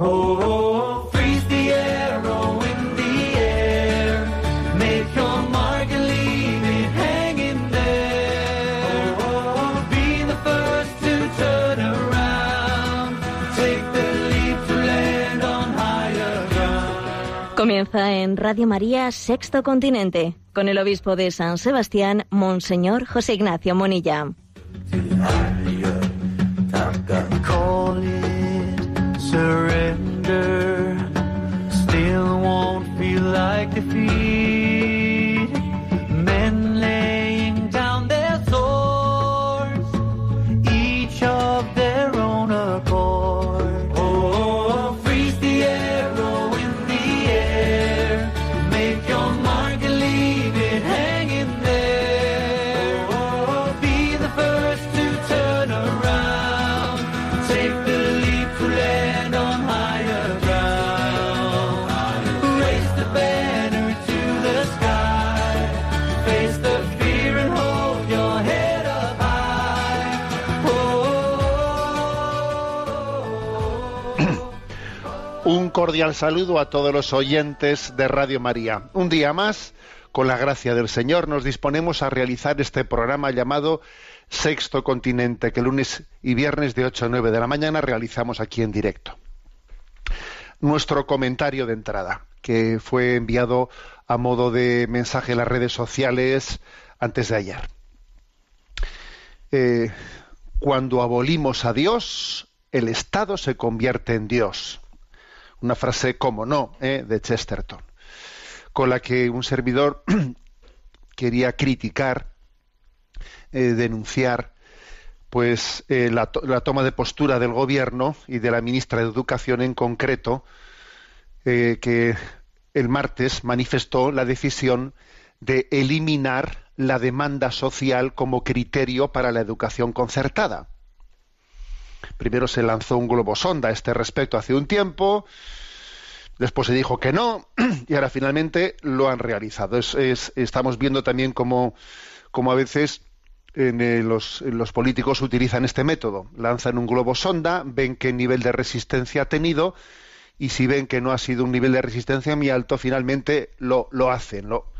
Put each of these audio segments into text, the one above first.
Oh, freeze the arrow in the air. Make your mark and leave it hanging there. Oh, be the first to turn around. Take the leap to land on higher ground. Comienza en Radio María Sexto Continente con el obispo de San Sebastián, Monseñor José Ignacio Monilla. Surrender. Still won't feel like defeat. Cordial saludo a todos los oyentes de Radio María. Un día más, con la gracia del Señor, nos disponemos a realizar este programa llamado Sexto Continente, que lunes y viernes de 8 a 9 de la mañana realizamos aquí en directo. Nuestro comentario de entrada, que fue enviado a modo de mensaje en las redes sociales antes de ayer. Eh, cuando abolimos a Dios, el Estado se convierte en Dios una frase como no ¿eh? de Chesterton, con la que un servidor quería criticar, eh, denunciar, pues eh, la, to- la toma de postura del gobierno y de la ministra de Educación en concreto, que el martes manifestó la decisión de eliminar la demanda social como criterio para la educación concertada. Primero se lanzó un globo sonda a este respecto hace un tiempo, después se dijo que no, y ahora finalmente lo han realizado. Es- es- estamos viendo también cómo, cómo a veces en, eh, los, en los políticos utilizan este método. Lanzan un globo sonda, ven qué nivel de resistencia ha tenido, y si ven que no ha sido un nivel de resistencia muy alto, finalmente lo, lo hacen, lo,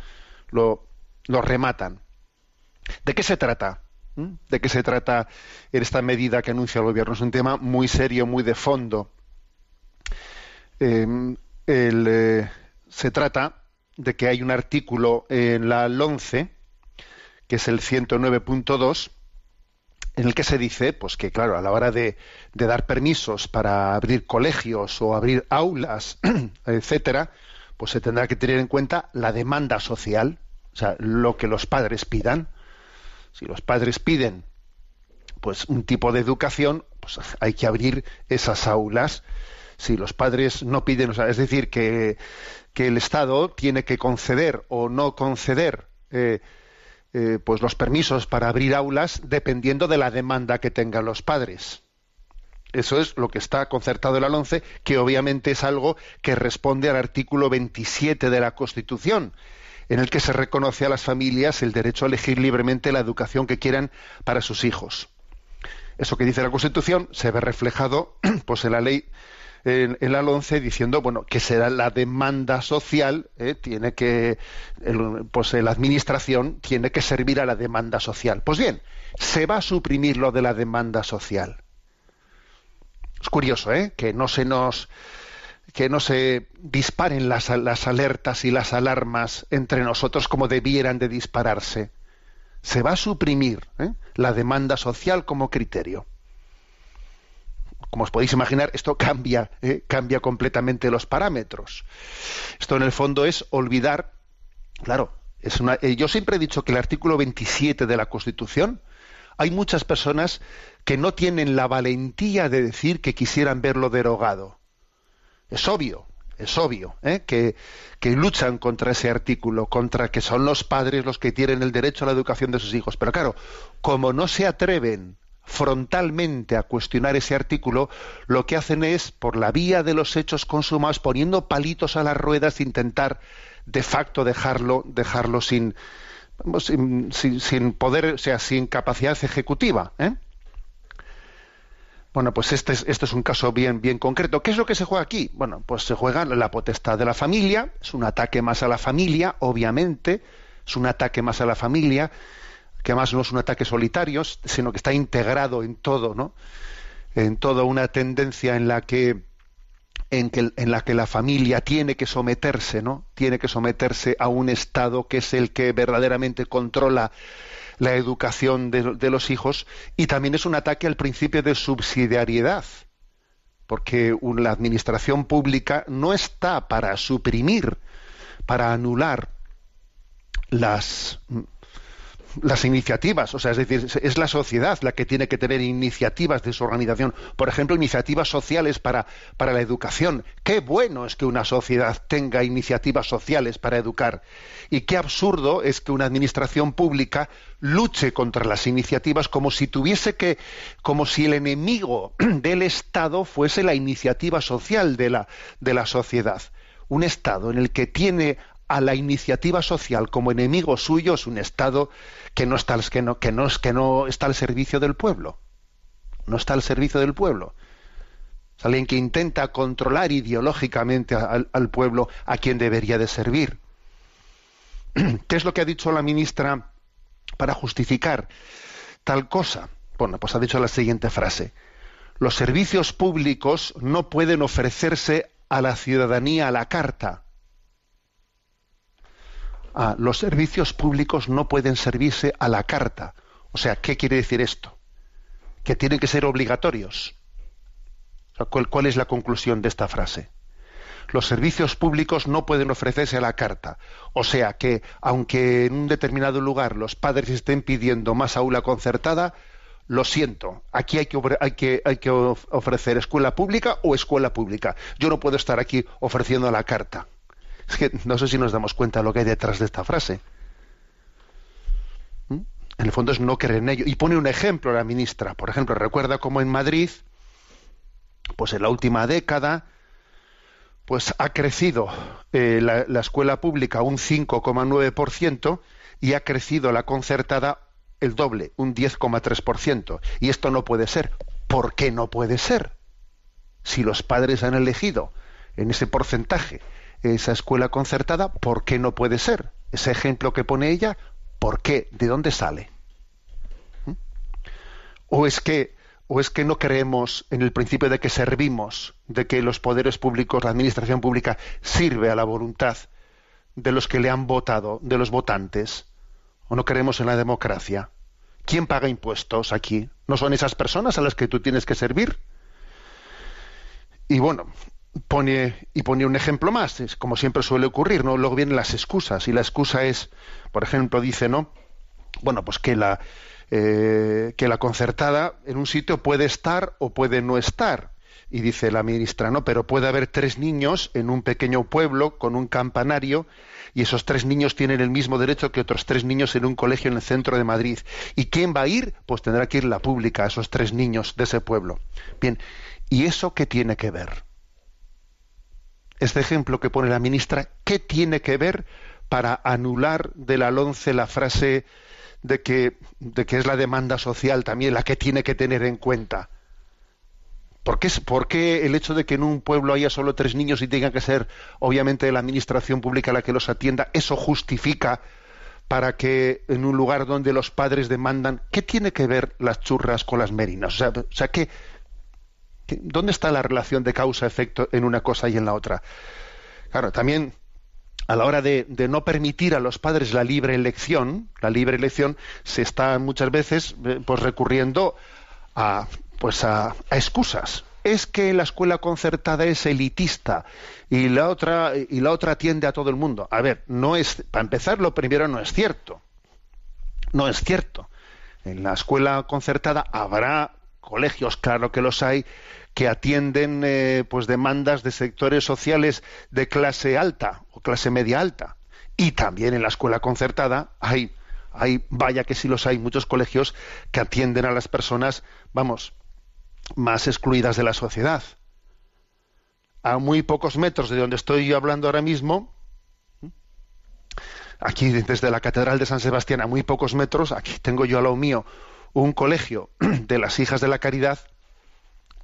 lo rematan. ¿De qué se trata? ¿De qué se trata esta medida que anuncia el gobierno? Es un tema muy serio, muy de fondo. El, eh, se trata de que hay un artículo en la LONCE, que es el 109.2, en el que se dice, pues que claro, a la hora de, de dar permisos para abrir colegios o abrir aulas, etcétera, pues se tendrá que tener en cuenta la demanda social, o sea, lo que los padres pidan. Si los padres piden pues un tipo de educación, pues hay que abrir esas aulas. Si los padres no piden, o sea, es decir, que, el Estado tiene que conceder o no conceder eh, eh, pues los permisos para abrir aulas dependiendo de la demanda que tengan los padres. Eso es lo que está concertado en la LONCE, que obviamente es algo que responde al artículo 27 de la Constitución, en el que se reconoce a las familias el derecho a elegir libremente la educación que quieran para sus hijos. Eso que dice la Constitución se ve reflejado pues, en la ley, en, la 11, diciendo bueno que será la demanda social, ¿eh? tiene que, pues la administración tiene que servir a la demanda social. Pues bien, se va a suprimir lo de la demanda social. Es curioso, ¿eh? Que no se nos que no se disparen las, alertas y las alarmas entre nosotros como debieran de dispararse. Se va a suprimir ¿eh? la demanda social como criterio. Como os podéis imaginar, esto cambia, ¿eh? cambia completamente los parámetros. Esto en el fondo es olvidar, claro, es una, eh, yo siempre he dicho que el artículo 27 de la Constitución, hay muchas personas que no tienen la valentía de decir que quisieran verlo derogado. Es obvio, es obvio, ¿eh? que, que luchan contra ese artículo, contra que son los padres los que tienen el derecho a la educación de sus hijos. Pero claro, como no se atreven frontalmente a cuestionar ese artículo, lo que hacen es, por la vía de los hechos consumados, poniendo palitos a las ruedas, intentar de facto dejarlo, dejarlo sin, sin, sin- sin poder, o sea, sin capacidad ejecutiva. ¿eh? Bueno, pues este es, este es un caso bien, bien concreto. ¿Qué es lo que se juega aquí? Bueno, pues se juega la potestad de la familia, es un ataque más a la familia, obviamente, es un ataque más a la familia, que además no es un ataque solitario, sino que está integrado en todo, ¿no? En toda una tendencia en la que en, que, en la que la familia tiene que someterse, ¿no? Tiene que someterse a un Estado que es el que verdaderamente controla la educación de, los hijos y también es un ataque al principio de subsidiariedad, porque la administración pública no está para suprimir, para anular las las iniciativas, o sea, es decir, es la sociedad la que tiene que tener iniciativas de su organización, por ejemplo, iniciativas sociales para, para la educación. Qué bueno es que una sociedad tenga iniciativas sociales para educar y qué absurdo es que una administración pública luche contra las iniciativas como si tuviese que, como si el enemigo del Estado fuese la iniciativa social de la, de la sociedad. Un Estado en el que tiene a la iniciativa social como enemigo suyo es un Estado que no está, que no, que no, que no está al servicio del pueblo. No está al servicio del pueblo. Es alguien que intenta controlar ideológicamente al, al pueblo a quien debería de servir. ¿Qué es lo que ha dicho la ministra para justificar tal cosa? Bueno, pues ha dicho la siguiente frase. Los servicios públicos no pueden ofrecerse a la ciudadanía a la carta Ah, los servicios públicos no pueden servirse a la carta. O sea, ¿qué quiere decir esto? Que tienen que ser obligatorios. ¿cuál, ¿Cuál es la conclusión de esta frase? Los servicios públicos no pueden ofrecerse a la carta. O sea que, aunque en un determinado lugar los padres estén pidiendo más aula concertada, lo siento, aquí hay, que, hay que, ofrecer escuela pública o escuela pública. Yo no puedo estar aquí ofreciendo a la carta. Es que no sé si nos damos cuenta de lo que hay detrás de esta frase. ¿Mm? En el fondo es no creer en ello. Y pone un ejemplo la ministra. Por ejemplo, recuerda cómo en Madrid, pues en la última década, pues ha crecido eh, la, la, escuela pública un 5,9% y ha crecido la concertada el doble, un 10,3%. Y esto no puede ser. ¿Por qué no puede ser? Si los padres han elegido en ese porcentaje esa escuela concertada, ¿por qué no puede ser? Ese ejemplo que pone ella, ¿por qué? ¿De dónde sale? ¿Mm? ¿O es que o es que no creemos en el principio de que servimos, de que los poderes públicos, la administración pública sirve a la voluntad de los que le han votado, de los votantes? ¿O no creemos en la democracia? ¿Quién paga impuestos aquí? ¿No son esas personas a las que tú tienes que servir? Y bueno, pone y pone un ejemplo más, es como siempre suele ocurrir, ¿no? Luego vienen las excusas y la excusa es, por ejemplo, dice, ¿no? Bueno, pues que la eh, que la concertada en un sitio puede estar o puede no estar. Y dice la ministra, no, pero puede haber tres niños en un pequeño pueblo con un campanario y esos tres niños tienen el mismo derecho que otros tres niños en un colegio en el centro de Madrid. ¿Y quién va a ir? Pues tendrá que ir la pública, esos tres niños de ese pueblo. Bien, ¿y eso qué tiene que ver? Este ejemplo que pone la ministra, ¿qué tiene que ver para anular del alonce la frase de que, es la demanda social también la que tiene que tener en cuenta? ¿Por qué, ¿Por qué, el hecho de que en un pueblo haya solo tres niños y tenga que ser, obviamente, la administración pública la que los atienda, eso justifica para que en un lugar donde los padres demandan, ¿qué tiene que ver las churras con las merinas? O sea, o sea ¿qué, ¿Dónde está la relación de causa-efecto en una cosa y en la otra? Claro, también a la hora de, no permitir a los padres la libre elección, la libre elección se está muchas veces eh, pues recurriendo a pues a, excusas. Es que la escuela concertada es elitista y la otra y la otra atiende a todo el mundo. A ver, no es para empezar lo primero no es cierto. No es cierto. En la escuela concertada habrá colegios, claro que los hay, que atienden eh, pues demandas de sectores sociales de clase alta o clase media alta. Y también en la escuela concertada hay, hay, vaya que sí los hay, muchos colegios que atienden a las personas, vamos, más excluidas de la sociedad. A muy pocos metros de donde estoy yo hablando ahora mismo, aquí desde la Catedral de San Sebastián, a muy pocos metros, aquí tengo yo a lo mío un colegio de las hijas de la caridad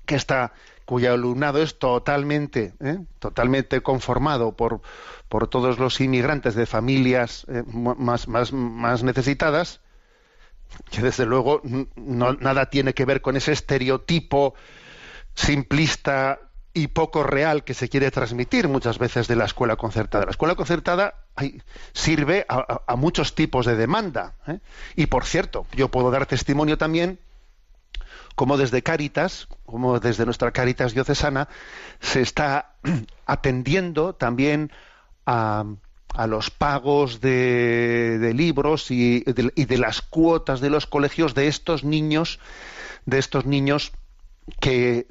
que está cuyo alumnado es totalmente, ¿eh? totalmente conformado por, por todos los inmigrantes de familias eh, más, más, más necesitadas, que desde luego nada tiene que ver con ese estereotipo simplista y poco real que se quiere transmitir muchas veces de la escuela concertada. La escuela concertada sirve a, muchos tipos de demanda. ¿eh? Y por cierto, yo puedo dar testimonio también como desde Cáritas, como desde nuestra Cáritas diocesana, se está atendiendo también a, los pagos de, libros y de, las cuotas de los colegios de estos niños, de estos niños que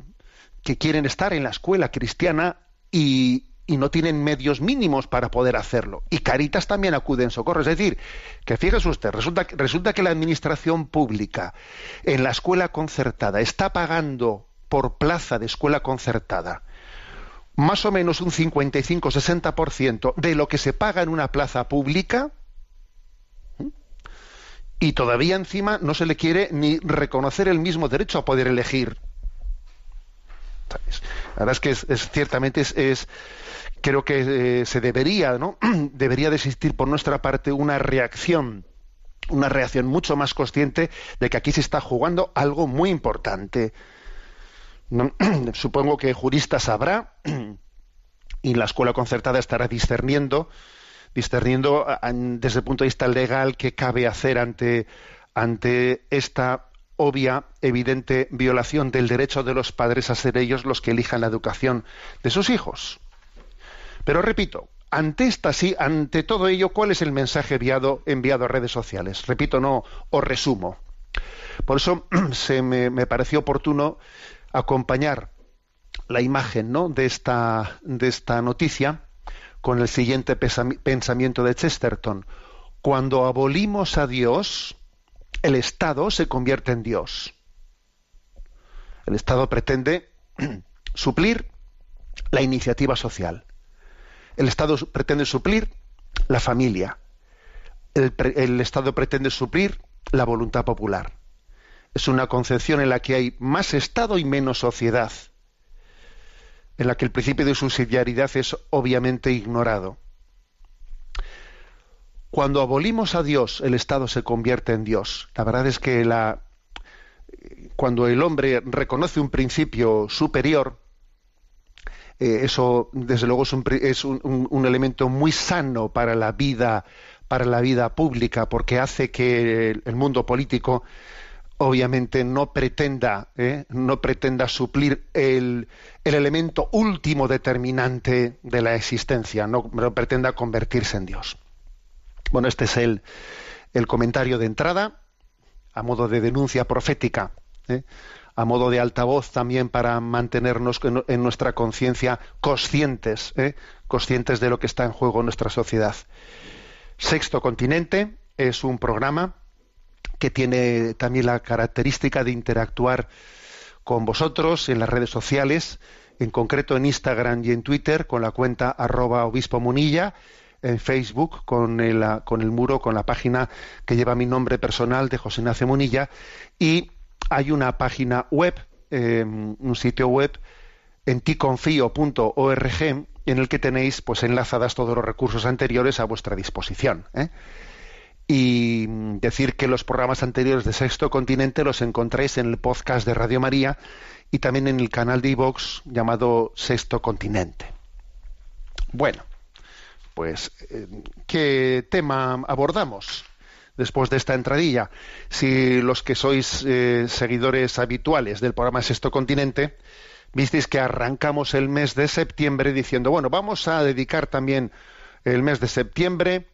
quieren estar en la escuela cristiana y, no tienen medios mínimos para poder hacerlo. Y Caritas también acude en socorro. Es decir, que fíjese usted, resulta, resulta que la administración pública en la escuela concertada está pagando por plaza de escuela concertada más o menos un 55-60% de lo que se paga en una plaza pública y todavía encima no se le quiere ni reconocer el mismo derecho a poder elegir. La verdad es que es, ciertamente es, creo que eh, se debería, ¿no? debería de existir por nuestra parte una reacción una reacción mucho más consciente de que aquí se está jugando algo muy importante. Supongo que juristas habrá y la escuela concertada estará discerniendo, discerniendo desde el punto de vista legal qué cabe hacer ante, ante esta obvia, evidente violación del derecho de los padres a ser ellos los que elijan la educación de sus hijos. Pero repito, ante esta sí, ante todo ello, ¿cuál es el mensaje enviado, enviado a redes sociales? Repito, no os resumo. Por eso se me, me, pareció oportuno acompañar la imagen ¿no? de, esta, de esta noticia con el siguiente pensamiento de Chesterton. Cuando abolimos a Dios, el Estado se convierte en Dios. El Estado pretende suplir la iniciativa social. El Estado pretende suplir la familia. El, Estado pretende suplir la voluntad popular. Es una concepción en la que hay más Estado y menos sociedad, en la que el principio de subsidiariedad es obviamente ignorado. Cuando abolimos a Dios, el Estado se convierte en Dios. La verdad es que cuando el hombre reconoce un principio superior, eh, eso desde luego es, un, elemento muy sano para la vida para la vida pública porque hace que el, mundo político obviamente no pretenda eh, no pretenda suplir el, elemento último determinante de la existencia no pretenda convertirse en Dios bueno, este es el, comentario de entrada, a modo de denuncia profética, ¿eh? a modo de altavoz también para mantenernos en nuestra conciencia conscientes, ¿eh? conscientes de lo que está en juego en nuestra sociedad. Sexto Continente es un programa que tiene también la característica de interactuar con vosotros en las redes sociales, en concreto en Instagram y en Twitter, con la cuenta arroba obispo munilla, en Facebook con el, con el muro, con la página que lleva mi nombre personal de José Ignacio Munilla y hay una página web, em, un sitio web en ticonfío.org en el que tenéis pues enlazadas todos los recursos anteriores a vuestra disposición. ¿eh? Y decir que los programas anteriores de Sexto Continente los encontráis en el podcast de Radio María y también en el canal de iVox llamado Sexto Continente. Bueno, pues, eh, ¿qué tema abordamos? después de esta entradilla. Si los que sois eh, seguidores habituales del programa Sexto Continente, visteis que arrancamos el mes de septiembre diciendo, bueno, vamos a dedicar también el mes de septiembre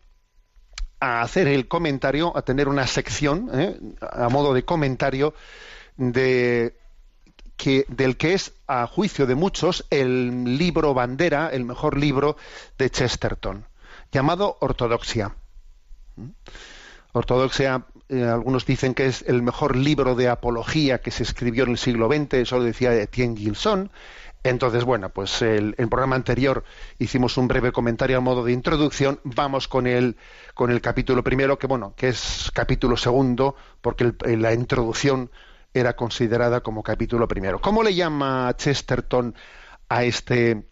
a hacer el comentario, a tener una sección, eh, a modo de comentario, de del que es, a juicio de muchos, el libro bandera, el mejor libro de Chesterton, llamado Ortodoxia. ¿Mm? Ortodoxia, eh, algunos dicen que es el mejor libro de apología que se escribió en el siglo XX, eso lo decía Etienne Gilson. Entonces, bueno, pues el, el, programa anterior hicimos un breve comentario a modo de introducción. Vamos con el, con el capítulo primero, que bueno, que es capítulo segundo, porque la introducción era considerada como capítulo primero. ¿Cómo le llama Chesterton a este,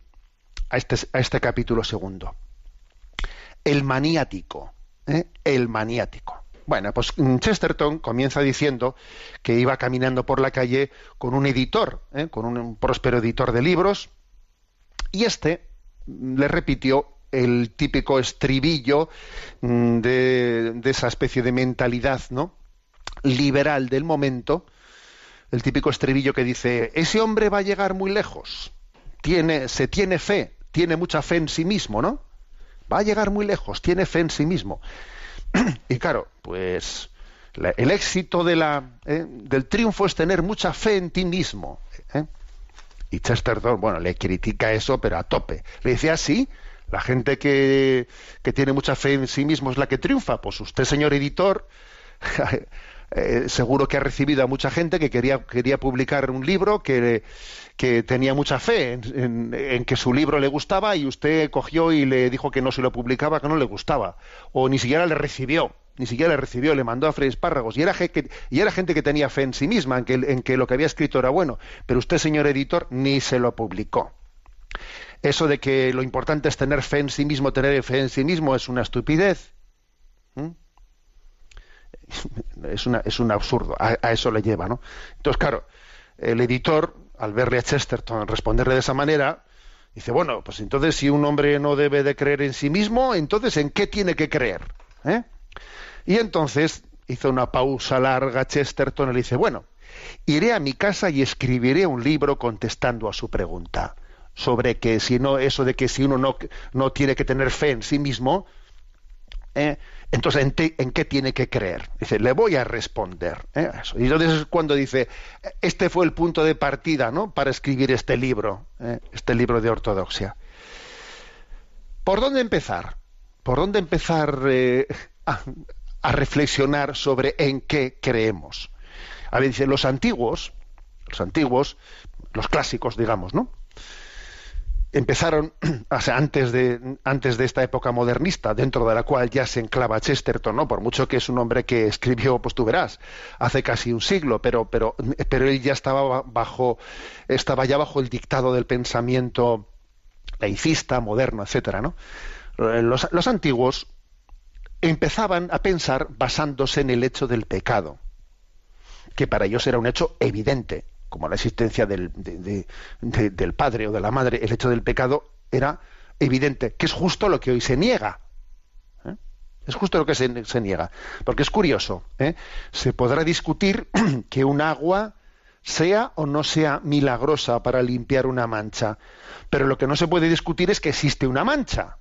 a este, a este capítulo segundo? El maniático. ¿eh? El maniático. Bueno, pues Chesterton comienza diciendo que iba caminando por la calle con un editor, ¿eh? con un próspero editor de libros, y este le repitió el típico estribillo mm, de, de, esa especie de mentalidad ¿no? liberal del momento, el típico estribillo que dice, ese hombre va a llegar muy lejos, tiene, se tiene fe, tiene mucha fe en sí mismo, ¿no? Va a llegar muy lejos, tiene fe en sí mismo. y claro, pues el éxito de la, ¿eh? del triunfo es tener mucha fe en ti mismo. ¿eh? Y Chesterton, bueno, le critica eso, pero a tope. Le dice así, la gente que, que tiene mucha fe en sí mismo es la que triunfa. Pues usted, señor editor, eh, seguro que ha recibido a mucha gente que quería, quería publicar un libro que, que tenía mucha fe en, que su libro le gustaba y usted cogió y le dijo que no se lo publicaba, que no le gustaba. O ni siquiera le recibió. Ni siquiera le recibió, le mandó a Frei Espárragos. Y era, y era gente que tenía fe en sí misma, en que, en que lo que había escrito era bueno. Pero usted, señor editor, ni se lo publicó. Eso de que lo importante es tener fe en sí mismo, tener fe en sí mismo, es una estupidez. ¿Mm? Es, una, es un absurdo, a, a, eso le lleva, ¿no? Entonces, claro, el editor, al verle a Chesterton responderle de esa manera, dice, bueno, pues entonces si un hombre no debe de creer en sí mismo, entonces ¿en qué tiene que creer? ¿Eh? Y entonces hizo una pausa larga Chesterton y le dice, bueno, iré a mi casa y escribiré un libro contestando a su pregunta sobre que si no, eso de que si uno no, no tiene que tener fe en sí mismo, ¿eh? Entonces ¿en, te, ¿en, qué tiene que creer? Dice, le voy a responder. ¿eh? Y entonces es cuando dice, este fue el punto de partida ¿no? para escribir este libro, ¿eh? este libro de ortodoxia. ¿Por dónde empezar? ¿Por dónde empezar a, a reflexionar sobre en qué creemos? A ver, dice, los antiguos, los antiguos, los clásicos, digamos, ¿no? Empezaron, antes de, antes de esta época modernista, dentro de la cual ya se enclava Chesterton, ¿no? Por mucho que es un hombre que escribió, pues hace casi un siglo, pero, pero, pero él ya estaba bajo, estaba ya bajo el dictado del pensamiento laicista, moderno, etcétera, ¿no? Los, los antiguos empezaban a pensar basándose en el hecho del pecado, que para ellos era un hecho evidente, como la existencia del, de, de, de, del padre o de la madre, el hecho del pecado era evidente, que es justo lo que hoy se niega. ¿eh? Es justo lo que se, se niega. Porque es curioso, ¿eh? se podrá discutir que un agua sea o no sea milagrosa para limpiar una mancha, pero lo que no se puede discutir es que existe una mancha.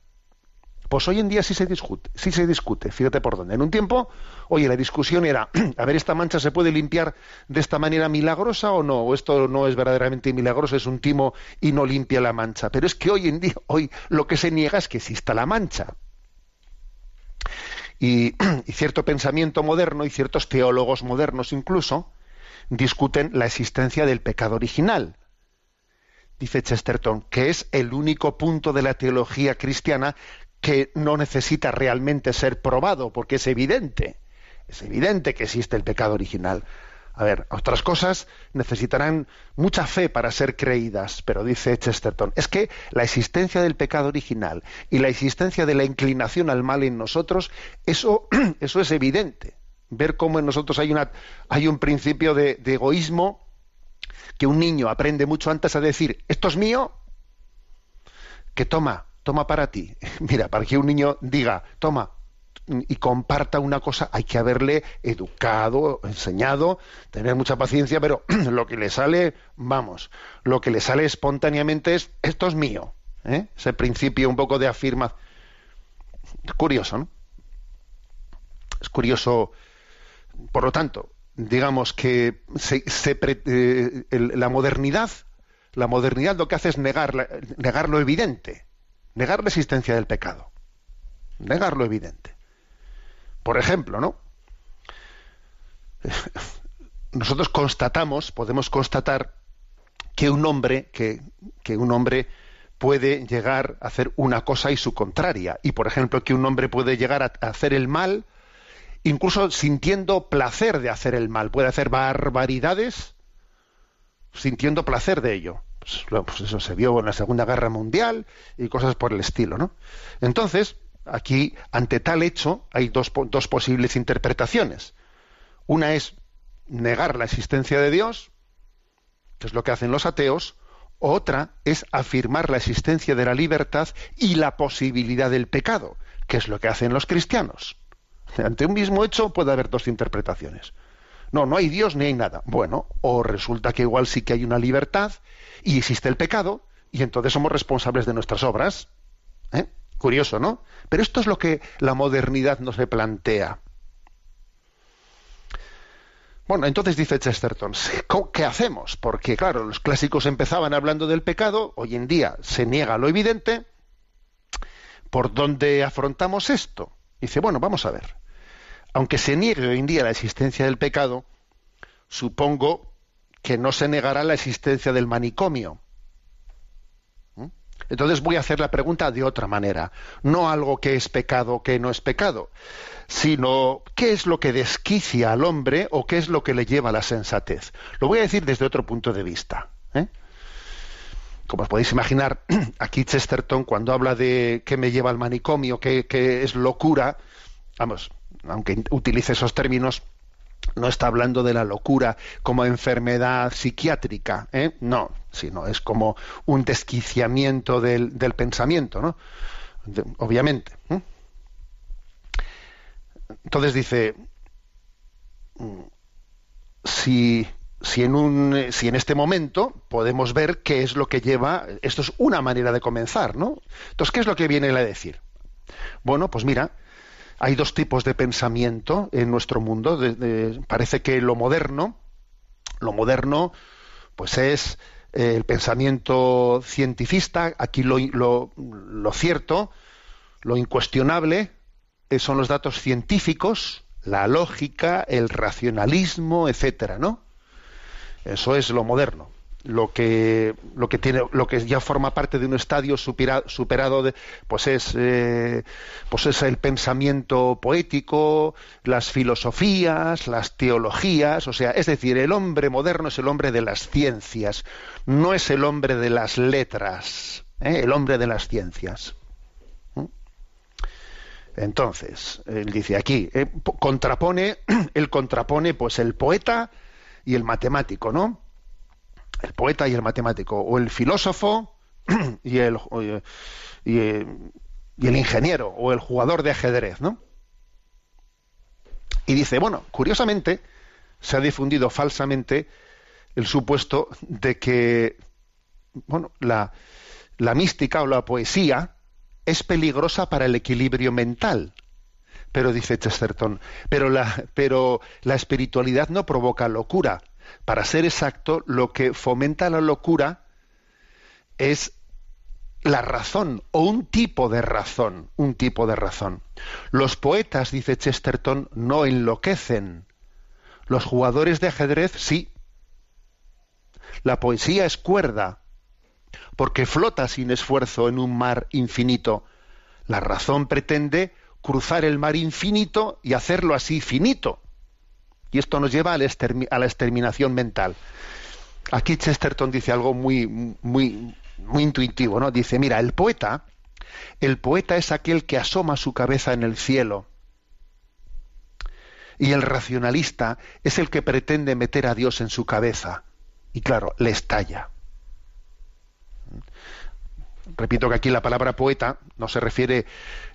Pues hoy en día sí se discute, sí se discute, fíjate por dónde. En un tiempo, oye, la discusión era, a ver, ¿esta mancha se puede limpiar de esta manera milagrosa o no? O esto no es verdaderamente milagroso, es un timo y no limpia la mancha. Pero es que hoy en día, hoy lo que se niega es que exista la mancha. Y, y cierto pensamiento moderno y ciertos teólogos modernos incluso discuten la existencia del pecado original dice Chesterton, que es el único punto de la teología cristiana que no necesita realmente ser probado, porque es evidente, es evidente que existe el pecado original. A ver, otras cosas necesitarán mucha fe para ser creídas, pero dice Chesterton, es que la existencia del pecado original y la existencia de la inclinación al mal en nosotros, eso, eso es evidente. Ver cómo en nosotros hay, una, hay un principio de, de egoísmo que un niño aprende mucho antes a decir, esto es mío, que toma, toma para ti. Mira, para que un niño diga, toma, y comparta una cosa, hay que haberle educado, enseñado, tener mucha paciencia, pero lo que le sale, vamos, lo que le sale espontáneamente es, esto es mío. ¿eh? Ese principio un poco de afirmación. Curioso, ¿no? Es curioso, por lo tanto, digamos que se, se, eh, el, la modernidad, la modernidad lo que hace es negar, negar lo evidente negar la existencia del pecado, negar lo evidente. Por ejemplo, ¿no? Nosotros constatamos, podemos constatar que un hombre, que, que un hombre puede llegar a hacer una cosa y su contraria. Y por ejemplo, que un hombre puede llegar a hacer el mal incluso sintiendo placer de hacer el mal. Puede hacer barbaridades sintiendo placer de ello. Pues, pues eso se vio en la Segunda Guerra Mundial y cosas por el estilo, ¿no? Entonces, aquí, ante tal hecho, hay dos, dos posibles interpretaciones. Una es negar la existencia de Dios, que es lo que hacen los ateos, otra es afirmar la existencia de la libertad y la posibilidad del pecado, que es lo que hacen los cristianos. Ante un mismo hecho puede haber dos interpretaciones. No, no hay Dios ni hay nada. Bueno, o resulta que igual sí que hay una libertad y existe el pecado y entonces somos responsables de nuestras obras. ¿Eh? Curioso, ¿no? Pero esto es lo que la modernidad no se plantea. Bueno, entonces dice Chesterton, ¿qué hacemos? Porque claro, los clásicos empezaban hablando del pecado, hoy en día se niega lo evidente. ¿Por dónde afrontamos esto? Dice, bueno, vamos a ver. Aunque se niegue hoy en día la existencia del pecado, supongo que no se negará la existencia del manicomio. Entonces voy a hacer la pregunta de otra manera, no algo que es pecado, que no es pecado, sino qué es lo que desquicia al hombre o qué es lo que le lleva a la sensatez. Lo voy a decir desde otro punto de vista. ¿eh? Como os podéis imaginar, aquí Chesterton, cuando habla de qué me lleva al manicomio, qué, qué es locura, vamos, aunque utilice esos términos, no está hablando de la locura como enfermedad psiquiátrica, ¿eh? no, sino es como un desquiciamiento del, pensamiento, ¿no? obviamente. Entonces dice, mm, si en este momento podemos ver qué es lo que lleva, esto es una manera de comenzar, ¿no? Entonces, ¿qué es lo que viene a decir? Bueno, pues mira, hay dos tipos de pensamiento en nuestro mundo. parece que lo moderno, lo moderno, pues es eh, el pensamiento cientifista. Aquí lo, cierto, lo incuestionable, eh, son los datos científicos, la lógica, el racionalismo, etcétera, ¿no? Eso es lo moderno lo que lo que tiene lo que ya forma parte de un estadio superado de, pues es eh, pues es el pensamiento poético las filosofías las teologías o sea es decir el hombre moderno es el hombre de las ciencias no es el hombre de las letras ¿eh? el hombre de las ciencias ¿Mm? entonces él dice aquí eh, contrapone él contrapone pues el poeta y el matemático no el poeta y el matemático, o el filósofo y el, y, el ingeniero, o el jugador de ajedrez, ¿no? Y dice, bueno, curiosamente, se ha difundido falsamente el supuesto de que, bueno, la, la mística o la poesía es peligrosa para el equilibrio mental. Pero dice Chesterton, pero la, pero la espiritualidad no provoca locura, para ser exacto, lo que fomenta la locura es la razón o un tipo de razón, un tipo de razón. Los poetas, dice Chesterton, no enloquecen. Los jugadores de ajedrez sí. La poesía es cuerda, porque flota sin esfuerzo en un mar infinito. La razón pretende cruzar el mar infinito y hacerlo así finito. Y esto nos lleva a la, exterminación mental. Aquí Chesterton dice algo muy, muy, muy intuitivo, ¿no? Dice, mira, el poeta, el poeta es aquel que asoma su cabeza en el cielo. Y el racionalista es el que pretende meter a Dios en su cabeza. Y claro, le estalla. Repito que aquí la palabra poeta no se refiere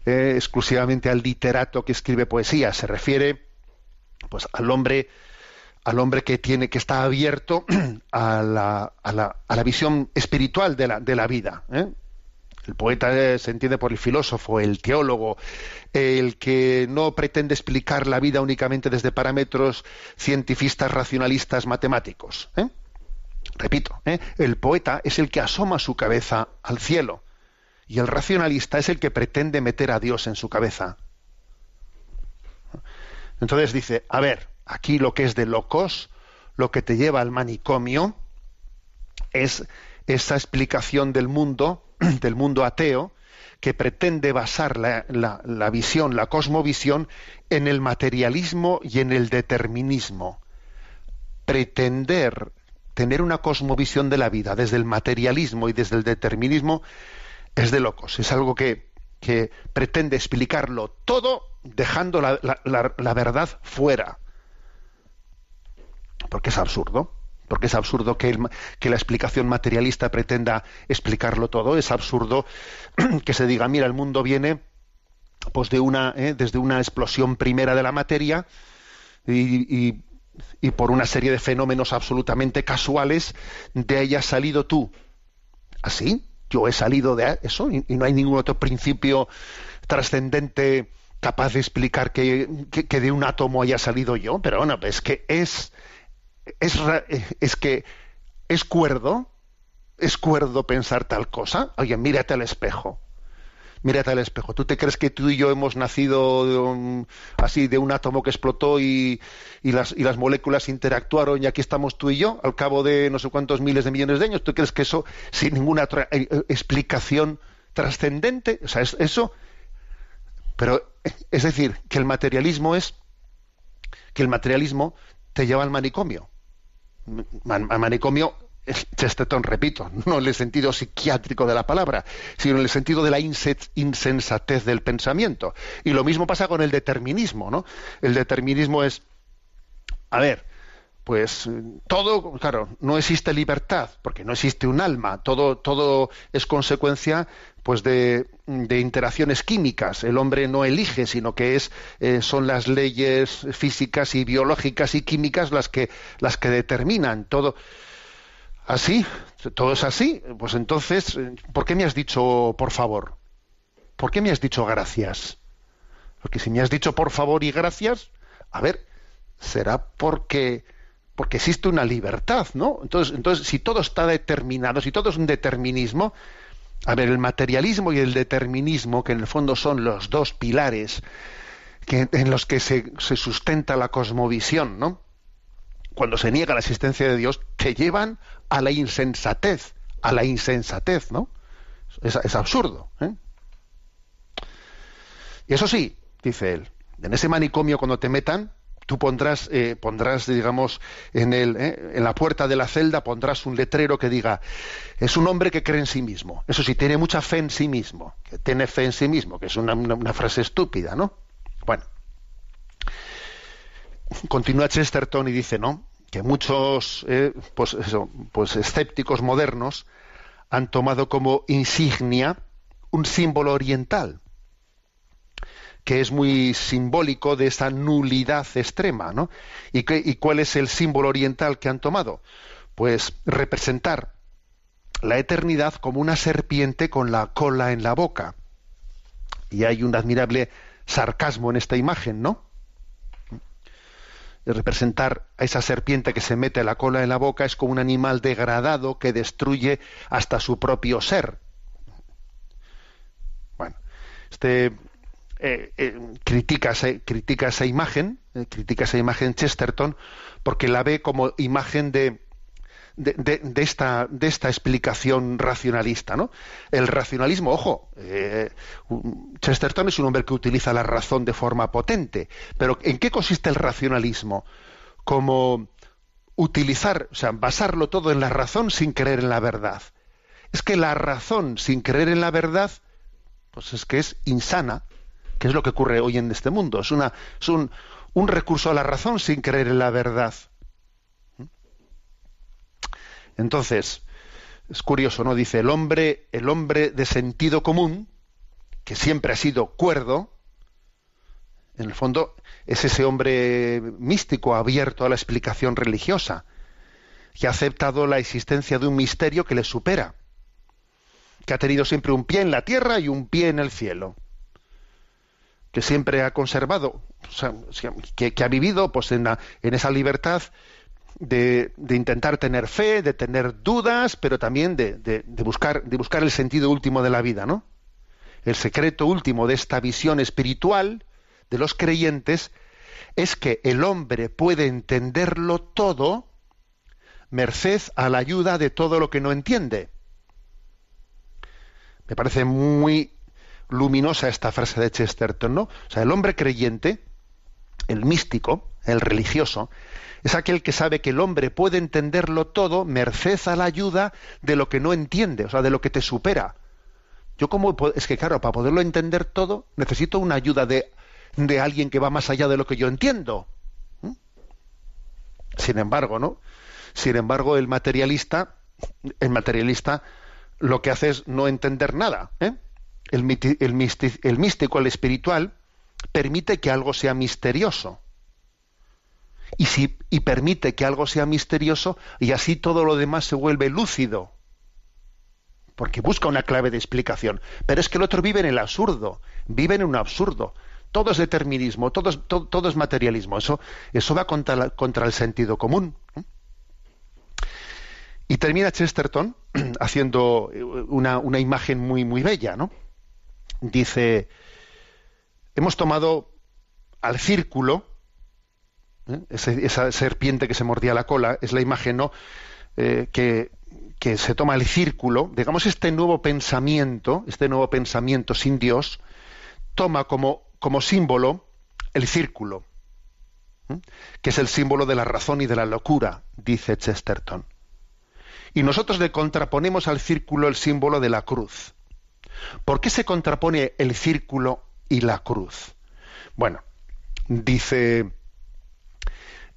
eh, exclusivamente al literato que escribe poesía, se refiere pues al hombre al hombre que tiene que está abierto a la, a la, a la visión espiritual de la, de la vida ¿eh? el poeta se entiende por el filósofo el teólogo el que no pretende explicar la vida únicamente desde parámetros cientifistas racionalistas matemáticos ¿eh? repito ¿eh? el poeta es el que asoma su cabeza al cielo y el racionalista es el que pretende meter a Dios en su cabeza entonces dice, a ver, aquí lo que es de locos, lo que te lleva al manicomio, es esa explicación del mundo, del mundo ateo, que pretende basar la, visión, la cosmovisión, en el materialismo y en el determinismo. Pretender tener una cosmovisión de la vida desde el materialismo y desde el determinismo es de locos. Es algo que pretende explicarlo todo dejando la, la- la- la verdad fuera. Porque es absurdo. Porque es absurdo que, la explicación materialista pretenda explicarlo todo. Es absurdo que se diga, mira, el mundo viene pues de una, eh, desde una explosión primera de la materia y, y- por una serie de fenómenos absolutamente casuales, de ahí has salido tú. ¿Así? Yo he salido de eso y no hay ningún otro principio trascendente capaz de explicar que, que- de un átomo haya salido yo. Pero bueno, es que es, es, es que es cuerdo, es cuerdo pensar tal cosa. Oye, mírate al espejo mírate al espejo. ¿Tú te crees que tú y yo hemos nacido de un- así de un átomo que explotó y, y las, y las moléculas interactuaron y aquí estamos tú y yo al cabo de no sé cuántos miles de millones de años? ¿Tú crees que eso sin ninguna eh, explicación trascendente? O sea, es- eso... Pero es decir, que el materialismo es que el materialismo te lleva al manicomio. Man- al manicomio, Chesterton, repito, no en el sentido psiquiátrico de la palabra, sino en el sentido de la inse- insensatez del pensamiento. Y lo mismo pasa con el determinismo, ¿no? El determinismo es, a ver, pues eh, todo, claro, no existe libertad, porque no existe un alma, todo, todo es consecuencia pues de, de interacciones químicas. El hombre no elige, sino que es, eh, son las leyes físicas y biológicas y químicas las que, las que determinan todo. Así, todo es así. Pues entonces, eh, ¿por qué me has dicho por favor? ¿Por qué me has dicho gracias? Porque si me has dicho por favor y gracias, a ver, será porque porque existe una libertad, ¿no? Entonces, entonces, si todo está determinado, si todo es un determinismo, a ver, el materialismo y el determinismo, que en el fondo son los dos pilares en los que se, se sustenta la cosmovisión, ¿no? Cuando se niega la existencia de Dios, te llevan a la insensatez, a la insensatez, ¿no? Es, es absurdo. ¿eh? Y eso sí, dice él, en ese manicomio cuando te metan, tú pondrás, eh, pondrás, digamos, en, el, eh, en la puerta de la celda pondrás un letrero que diga, es un hombre que cree en sí mismo. Eso sí, tiene mucha fe en sí mismo, que tiene fe en sí mismo, que es una, frase estúpida, ¿no? Bueno. Continúa Chesterton y dice, ¿no? Que muchos, eh, pues pues escépticos modernos han tomado como insignia un símbolo oriental que es muy simbólico de esa nulidad extrema, ¿no? ¿Y, y cuál es el símbolo oriental que han tomado? Pues representar la eternidad como una serpiente con la cola en la boca. Y hay un admirable sarcasmo en esta imagen, ¿no? Representar a esa serpiente que se mete la cola en la boca es como un animal degradado que destruye hasta su propio ser. Bueno, este eh, eh, critica, esa, critica esa imagen, eh, critica esa imagen Chesterton, porque la ve como imagen de, de, de- esta, de esta explicación racionalista. ¿no? El racionalismo, ojo, Chesterton es un hombre que utiliza la razón de forma potente, pero ¿en qué consiste el racionalismo? Como utilizar, o sea, basarlo todo en la razón sin creer en la verdad. Es que la razón sin creer en la verdad, pues es que es insana, que es lo que ocurre hoy en este mundo. Es, un, recurso a la razón sin creer en la verdad. Entonces, es curioso, ¿no? Dice, el hombre, el hombre de sentido común, que siempre ha sido cuerdo, en el fondo es ese hombre místico abierto a la explicación religiosa, que ha aceptado la existencia de un misterio que le supera, que ha tenido siempre un pie en la tierra y un pie en el cielo, que siempre ha conservado, que, ha vivido pues, en, la- en esa libertad de, intentar tener fe, de tener dudas, pero también de- de buscar, de buscar el sentido último de la vida, ¿no? El secreto último de esta visión espiritual de los creyentes es que el hombre puede entenderlo todo merced a la ayuda de todo lo que no entiende. Me parece muy, luminosa esta frase de Chesterton, ¿no? O sea, el hombre creyente, el místico, el religioso, es aquel que sabe que el hombre puede entenderlo todo merced a la ayuda de lo que no entiende, o sea, de lo que te supera. Yo como es que claro, para poderlo entender todo necesito una ayuda de, de alguien que va más allá de lo que yo entiendo. ¿Mm? Sin embargo, ¿no? Sin embargo, el materialista, el materialista lo que hace es no entender nada. ¿eh? El, místico, el espiritual, permite que algo sea misterioso. Y, permite que algo sea misterioso y así todo lo demás se vuelve lúcido. Porque busca una clave de explicación. Pero es que el otro vive en el absurdo, vive en un absurdo. Todo es determinismo, todo es, todo, es materialismo. Eso, eso va contra, contra el sentido común. Y termina Chesterton haciendo una, una, imagen muy, muy bella, ¿no? Dice, hemos tomado al círculo, ¿eh? esa serpiente que se mordía la cola, es la imagen, ¿no? Eh, que, se toma el círculo, digamos, este nuevo pensamiento, este nuevo pensamiento sin Dios, toma como, como símbolo el círculo, ¿eh? que es el símbolo de la razón y de la locura, dice Chesterton. Y nosotros le contraponemos al círculo el símbolo de la cruz. ¿Por qué se contrapone el círculo y la cruz? Bueno, dice,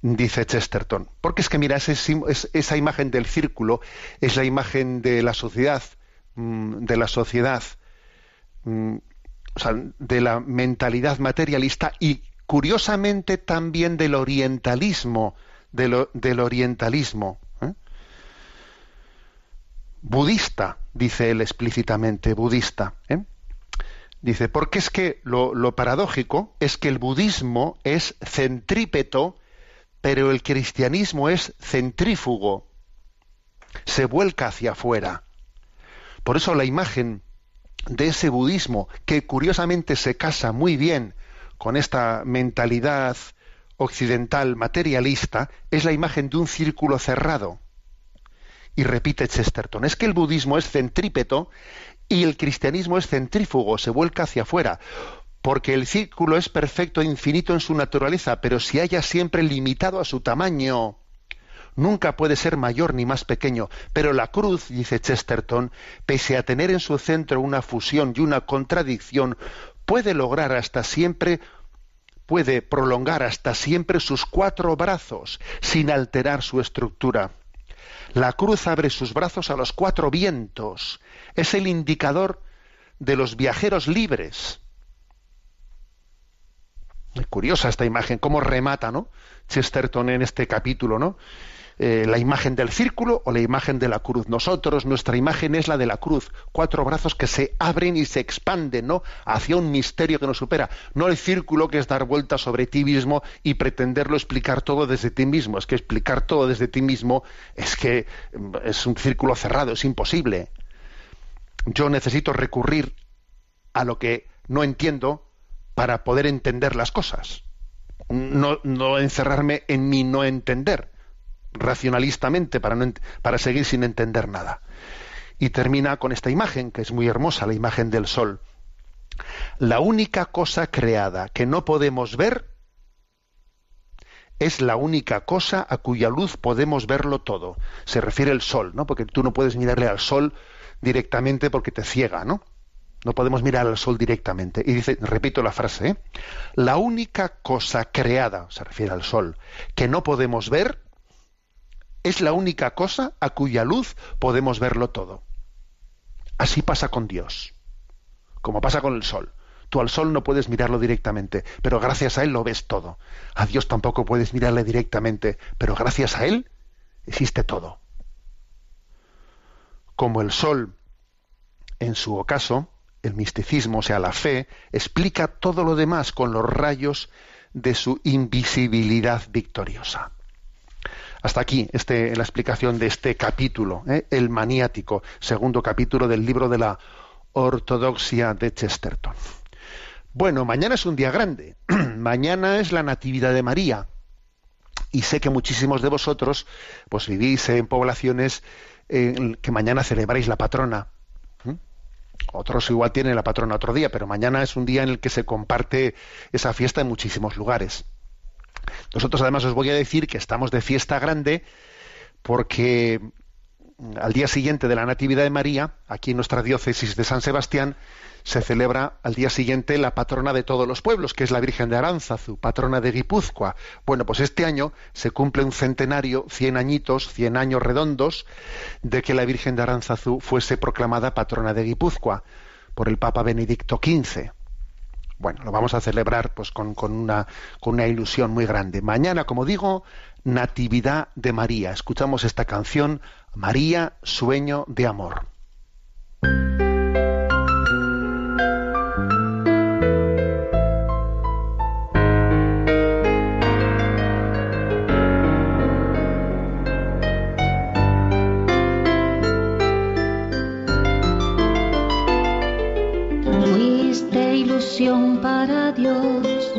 dice Chesterton, porque es que mira, esa imagen del círculo es la imagen de la sociedad, mm, de la sociedad, mm, o sea, de la mentalidad materialista y curiosamente también del orientalismo, del orientalismo budista, dice él explícitamente, budista. ¿eh? Dice, porque es que lo, paradójico es que el budismo es centrípeto, pero el cristianismo es centrífugo, se vuelca hacia afuera. Por eso la imagen de ese budismo, que curiosamente se casa muy bien con esta mentalidad occidental materialista, es la imagen de un círculo cerrado y repite Chesterton, es que el budismo es centrípeto y el cristianismo es centrífugo, se vuelca hacia afuera, porque el círculo es perfecto e infinito en su naturaleza, pero se halla siempre limitado a su tamaño. Nunca puede ser mayor ni más pequeño, pero la cruz, dice Chesterton, pese a tener en su centro una fusión y una contradicción, puede lograr hasta siempre puede prolongar hasta siempre sus cuatro brazos sin alterar su estructura. La cruz abre sus brazos a los cuatro vientos. Es el indicador de los viajeros libres. Es curiosa esta imagen, cómo remata, ¿no? Chesterton en este capítulo, ¿no? Eh, la imagen del círculo o la imagen de la cruz. Nosotros, nuestra imagen es la de la cruz, cuatro brazos que se abren y se expanden, ¿no? Hacia un misterio que nos supera. No el círculo que es dar vueltas sobre ti mismo y pretenderlo explicar todo desde ti mismo. Es que explicar todo desde ti mismo es que mm, es un círculo cerrado, es imposible. Yo necesito recurrir a lo que no entiendo para poder entender las cosas. No, no encerrarme en mi no entender racionalistamente para, para seguir sin entender nada. Y termina con esta imagen, que es muy hermosa, la imagen del sol. La única cosa creada que no podemos ver es la única cosa a cuya luz podemos verlo todo. Se refiere al sol, ¿no? Porque tú no puedes mirarle al sol directamente porque te ciega, ¿no? No podemos mirar al sol directamente. Y dice, repito la frase, ¿eh? la única cosa creada, se refiere al sol, que no podemos ver es la única cosa a cuya luz podemos verlo todo. Así pasa con Dios, como pasa con el sol. Tú al sol no puedes mirarlo directamente, pero gracias a él lo ves todo. A Dios tampoco puedes mirarle directamente, pero gracias a él existe todo. Como el sol, en su ocaso, el misticismo, o sea, la fe, explica todo lo demás con los rayos de su invisibilidad victoriosa. Hasta aquí este, la explicación de este capítulo, ¿eh? el maniático, segundo capítulo del libro de la ortodoxia de Chesterton. Bueno, mañana es un día grande. mañana es la Natividad de María. Y sé que muchísimos de vosotros pues vivís en poblaciones en que mañana celebráis la patrona. Otros igual tienen la patrona otro día, pero mañana es un día en el que se comparte esa fiesta en muchísimos lugares. Nosotros además os voy a decir que estamos de fiesta grande porque al día siguiente de la Natividad de María, aquí en nuestra diócesis de San Sebastián, se celebra al día siguiente la patrona de todos los pueblos, que es la Virgen de Aránzazu, patrona de Guipúzcoa. Bueno, pues este año se cumple un centenario, cien añitos, cien años redondos, de que la Virgen de Aránzazu fuese proclamada patrona de Guipúzcoa por el Papa Benedicto XV. Bueno, lo vamos a celebrar pues con, con, una, con una ilusión muy grande. Mañana, como digo, Natividad de María. Escuchamos esta canción, María, sueño de amor. Para Dios,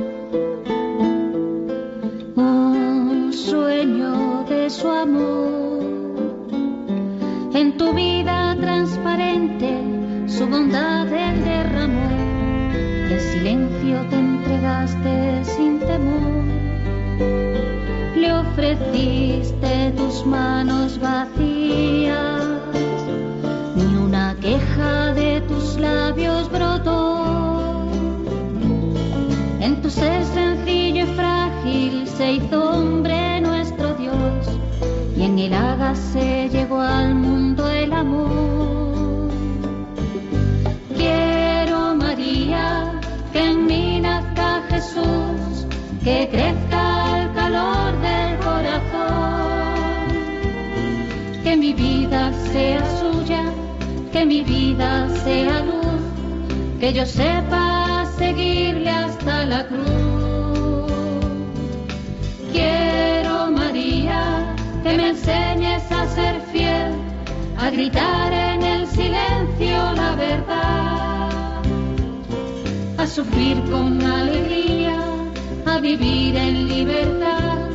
un sueño de su amor. En tu vida transparente, su bondad él derramó. En silencio te entregaste sin temor. Le ofreciste tus manos vacías se llegó al mundo el amor. Quiero, María, que en mí nazca Jesús, que crezca el calor del corazón que mi vida sea suya, que mi vida sea luz, que yo sepa seguirle hasta la cruz. Que me enseñes a ser fiel, a gritar en el silencio la verdad, a sufrir con alegría, a vivir en libertad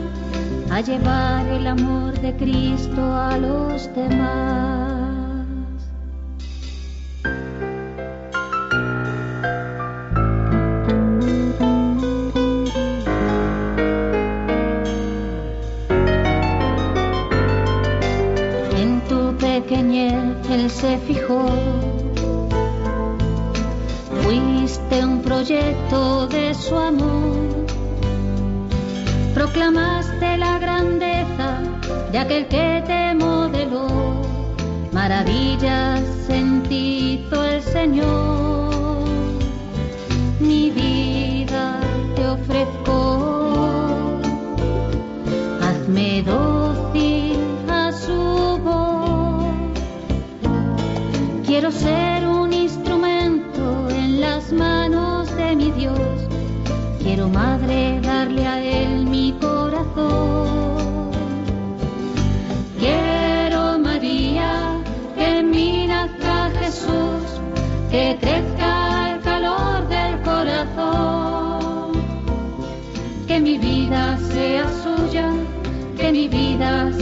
a llevar el amor de Cristo a los demás. Aquel que te modeló. Maravillas en ti hizo el Señor.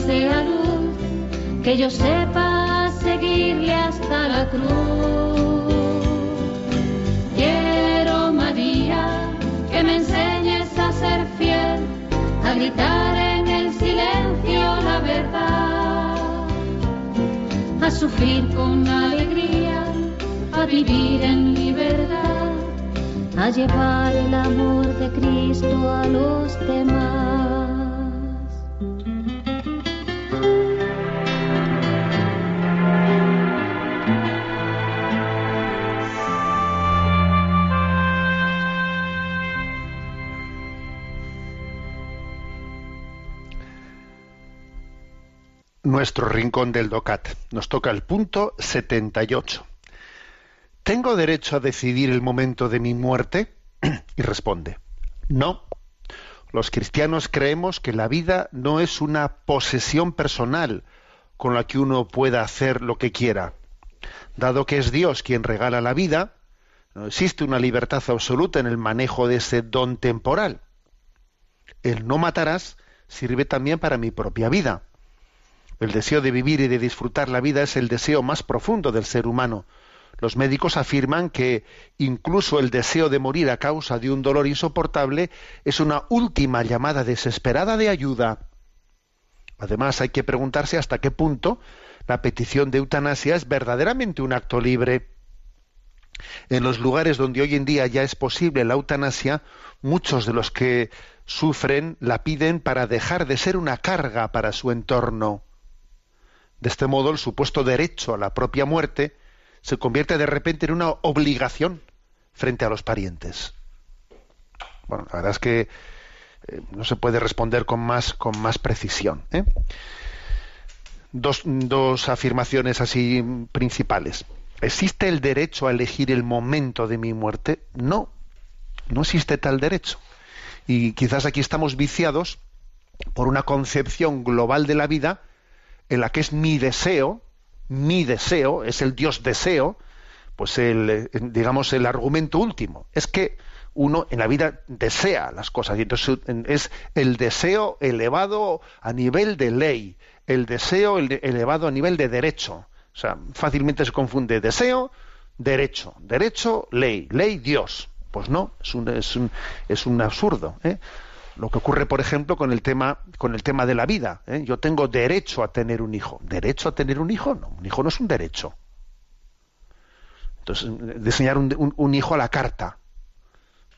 Sea luz, que yo sepa seguirle hasta la cruz. Quiero, María, que me enseñes a ser fiel, a gritar en el silencio la verdad, a sufrir con alegría, a vivir en libertad, a llevar el amor de Cristo a los demás. Nuestro rincón del DOCAT. Nos toca el punto 78. ¿Tengo derecho a decidir el momento de mi muerte? Y responde, no. Los cristianos creemos que la vida no es una posesión personal con la que uno pueda hacer lo que quiera. Dado que es Dios quien regala la vida, no existe una libertad absoluta en el manejo de ese don temporal. El no matarás sirve también para mi propia vida. El deseo de vivir y de disfrutar la vida es el deseo más profundo del ser humano. Los médicos afirman que incluso el deseo de morir a causa de un dolor insoportable es una última llamada desesperada de ayuda. Además, hay que preguntarse hasta qué punto la petición de eutanasia es verdaderamente un acto libre. En los lugares donde hoy en día ya es posible la eutanasia, muchos de los que sufren la piden para dejar de ser una carga para su entorno. De este modo, el supuesto derecho a la propia muerte se convierte de repente en una obligación frente a los parientes. Bueno, la verdad es que eh, no se puede responder con más, con más precisión. ¿eh? Dos, dos afirmaciones así principales. ¿Existe el derecho a elegir el momento de mi muerte? No, no existe tal derecho. Y quizás aquí estamos viciados por una concepción global de la vida en la que es mi deseo, mi deseo, es el Dios deseo, pues el, eh, digamos, el argumento último. Es que uno en la vida desea las cosas, y entonces es el deseo elevado a nivel de ley, el deseo elevado a nivel de derecho. O sea, fácilmente se confunde deseo, derecho, derecho, ley, ley, Dios. Pues no, es un, es un, es un absurdo. ¿eh? Lo que ocurre, por ejemplo, con el tema, con el tema de la vida. ¿eh? Yo tengo derecho a tener un hijo. ¿Derecho a tener un hijo? No, un hijo no es un derecho. Entonces, diseñar un, un, hijo a la carta.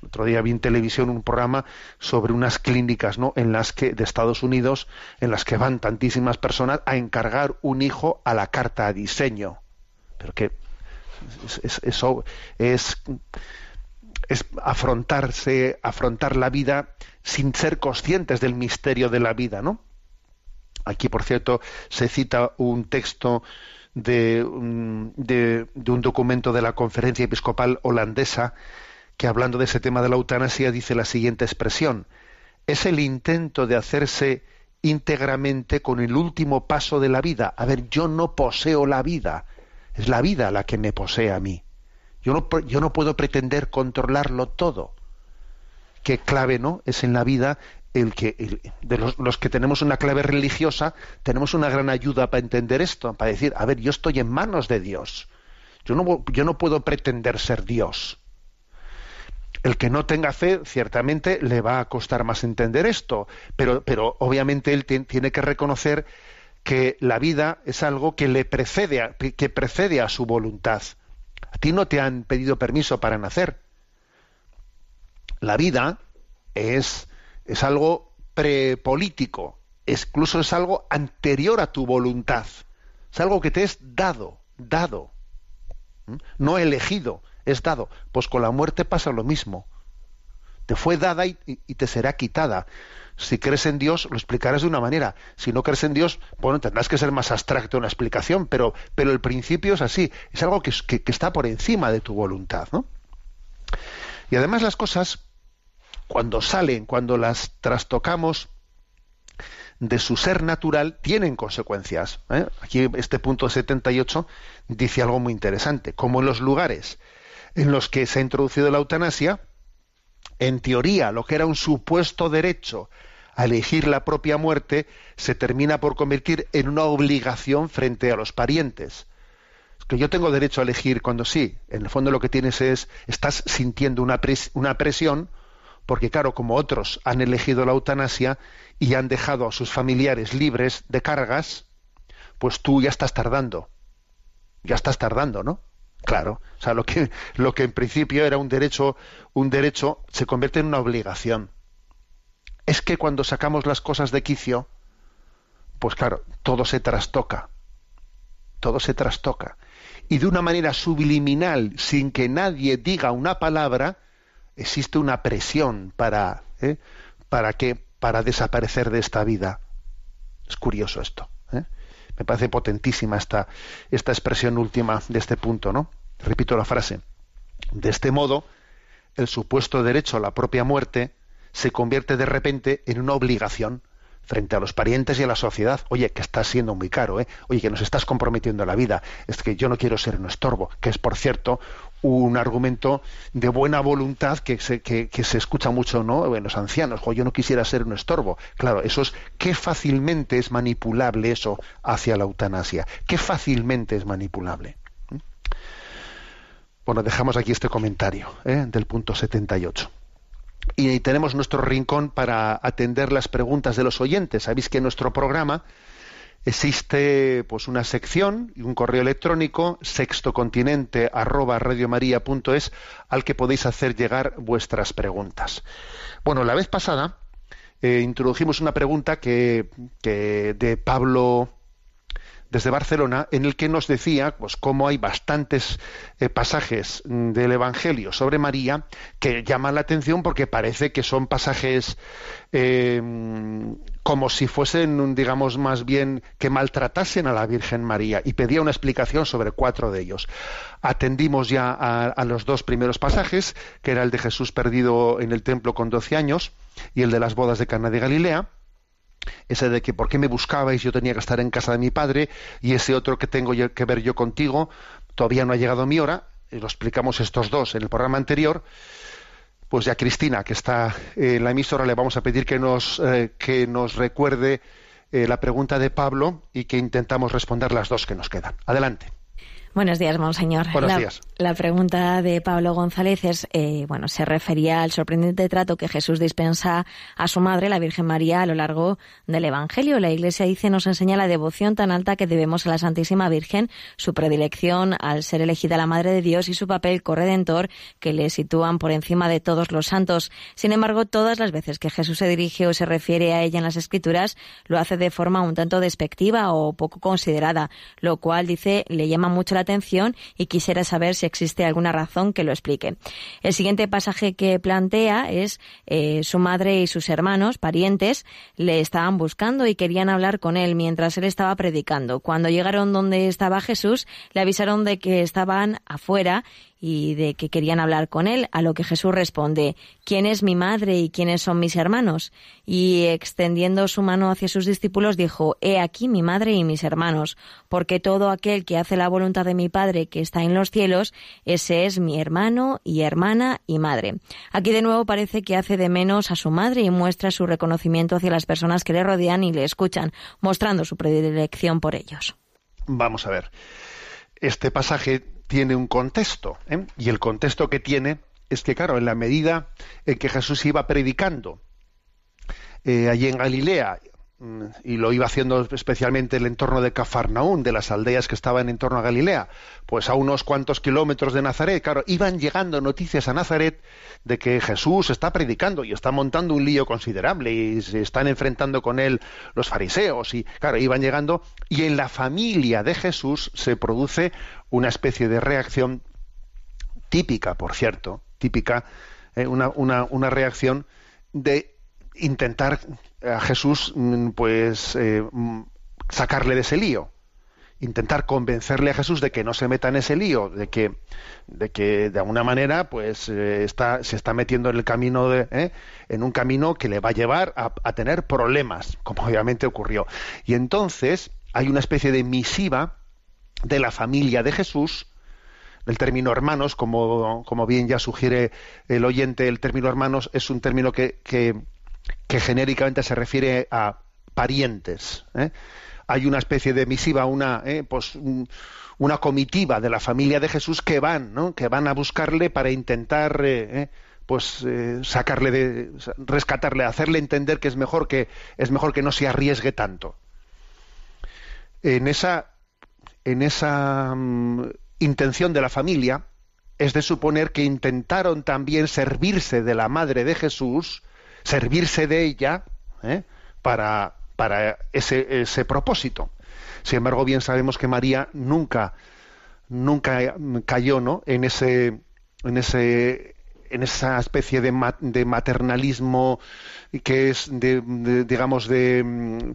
Otro día vi en televisión un programa sobre unas clínicas ¿no? en las que, de Estados Unidos en las que van tantísimas personas a encargar un hijo a la carta a diseño. Pero que eso es es afrontarse, afrontar la vida sin ser conscientes del misterio de la vida, ¿no? Aquí, por cierto, se cita un texto de, de, un documento de la Conferencia Episcopal Holandesa que, hablando de ese tema de la eutanasia, dice la siguiente expresión. Es el intento de hacerse íntegramente con el último paso de la vida. A ver, yo no poseo la vida, es la vida la que me posee a mí. Yo no, puedo pretender controlarlo todo. Qué clave, ¿no? Es en la vida el que de los, que tenemos una clave religiosa tenemos una gran ayuda para entender esto, para decir, a ver, yo estoy en manos de Dios. Yo no, yo no puedo pretender ser Dios. El que no tenga fe, ciertamente le va a costar más entender esto, pero, obviamente él tiene que reconocer que la vida es algo que le precede que precede a su voluntad. A ti no te han pedido permiso para nacer. La vida es, es algo prepolítico, incluso es algo anterior a tu voluntad. Es algo que te es dado, dado. No elegido, es dado. Pues con la muerte pasa lo mismo. Te fue dada y, te será quitada. Si crees en Dios, lo explicarás de una manera. Si no crees en Dios, bueno, tendrás que ser más abstracto en la explicación, pero, pero el principio es así. Es algo que, que, que está por encima de tu voluntad, ¿no? Y además las cosas, cuando salen, cuando las trastocamos de su ser natural, tienen consecuencias. ¿eh? Aquí este punto 78 dice algo muy interesante. Como en los lugares en los que se ha introducido la eutanasia, en teoría, lo que era un supuesto derecho a elegir la propia muerte se termina por convertir en una obligación frente a los parientes. Es que yo tengo derecho a elegir cuando sí, en el fondo lo que tienes es, estás sintiendo una, una presión, porque claro, como otros han elegido la eutanasia y han dejado a sus familiares libres de cargas, pues tú ya estás tardando. Ya estás tardando, ¿no? Claro, o sea, lo que, lo que en principio era un derecho, un derecho se convierte en una obligación. Es que cuando sacamos las cosas de quicio, pues claro, todo se trastoca. Todo se trastoca. Y de una manera subliminal, sin que nadie diga una palabra, existe una presión para, ¿eh? para que, para desaparecer de esta vida. Es curioso esto. ¿eh? Me parece potentísima esta, esta expresión última de este punto, ¿no? Repito la frase. De este modo, el supuesto derecho a la propia muerte se convierte de repente en una obligación frente a los parientes y a la sociedad. Oye, que estás siendo muy caro, ¿eh? Oye, que nos estás comprometiendo la vida. Es que yo no quiero ser un estorbo, que es, por cierto, un argumento de buena voluntad que se, que, se escucha mucho ¿no? en los ancianos. yo no quisiera ser un estorbo. Claro, eso es qué fácilmente es manipulable eso hacia la eutanasia. Qué fácilmente es manipulable. Bueno, dejamos aquí este comentario ¿eh? del punto 78. Y tenemos nuestro rincón para atender las preguntas de los oyentes. Sabéis que nuestro programa existe pues una sección y un correo electrónico sextocontinente arroba al que podéis hacer llegar vuestras preguntas. Bueno, la vez pasada eh, introdujimos una pregunta que de Pablo desde Barcelona, en el que nos decía pues cómo hay bastantes eh, pasajes del Evangelio sobre María que llaman la atención porque parece que son pasajes eh, como si fuesen, digamos, más bien que maltratasen a la Virgen María y pedía una explicación sobre cuatro de ellos. Atendimos ya a, a los dos primeros pasajes, que era el de Jesús perdido en el templo con 12 años y el de las bodas de Cana de Galilea ese de que por qué me buscabais, yo tenía que estar en casa de mi padre, y ese otro que tengo que ver yo contigo, todavía no ha llegado mi hora, y lo explicamos estos dos en el programa anterior, pues ya Cristina, que está en la emisora, le vamos a pedir que nos, eh, que nos recuerde eh, la pregunta de Pablo y que intentamos responder las dos que nos quedan. Adelante. Buenos días, monseñor. Buenos la, días. La pregunta de Pablo González es, eh, bueno, se refería al sorprendente trato que Jesús dispensa a su madre, la Virgen María, a lo largo del Evangelio. La Iglesia dice, nos enseña la devoción tan alta que debemos a la Santísima Virgen, su predilección al ser elegida la Madre de Dios y su papel corredentor que le sitúan por encima de todos los santos. Sin embargo, todas las veces que Jesús se dirige o se refiere a ella en las Escrituras, lo hace de forma un tanto despectiva o poco considerada, lo cual, dice, le llama mucho la atención y quisiera saber si existe alguna razón que lo explique. El siguiente pasaje que plantea es eh, su madre y sus hermanos, parientes, le estaban buscando y querían hablar con él mientras él estaba predicando. Cuando llegaron donde estaba Jesús, le avisaron de que estaban afuera y de que querían hablar con él, a lo que Jesús responde, ¿quién es mi madre y quiénes son mis hermanos? Y extendiendo su mano hacia sus discípulos dijo, He aquí mi madre y mis hermanos, porque todo aquel que hace la voluntad de mi Padre que está en los cielos, ese es mi hermano y hermana y madre. Aquí de nuevo parece que hace de menos a su madre y muestra su reconocimiento hacia las personas que le rodean y le escuchan, mostrando su predilección por ellos. Vamos a ver. Este pasaje tiene un contexto, ¿eh? y el contexto que tiene es que, claro, en la medida en que Jesús iba predicando eh, allí en Galilea, mm, y lo iba haciendo especialmente en el entorno de Cafarnaún, de las aldeas que estaban en torno a Galilea, pues a unos cuantos kilómetros de Nazaret, claro, iban llegando noticias a Nazaret de que Jesús está predicando y está montando un lío considerable y se están enfrentando con él los fariseos y claro, iban llegando y en la familia de Jesús se produce una especie de reacción típica, por cierto, típica, eh, una, una, una, reacción de intentar a Jesús mm, pues eh, sacarle de ese lío intentar convencerle a Jesús de que no se meta en ese lío, de que de que de alguna manera pues eh, está se está metiendo en el camino de ¿eh? en un camino que le va a llevar a, a, tener problemas, como obviamente ocurrió. Y entonces hay una especie de misiva de la familia de Jesús, el término hermanos, como, como bien ya sugiere el oyente, el término hermanos es un término que, que, que genéricamente se refiere a parientes. ¿eh? hay una especie de misiva, una, eh, pues, una comitiva de la familia de Jesús que van, ¿no? que van a buscarle para intentar, eh, pues, sacarle de, rescatarle, hacerle entender que es mejor que es mejor que no se arriesgue tanto. En esa, en esa um, intención de la familia es de suponer que intentaron también servirse de la madre de Jesús, servirse de ella, para para ese, ese propósito. Sin embargo, bien sabemos que María nunca, nunca cayó ¿no? en ese, en ese en esa especie de, de maternalismo que es de, digamos de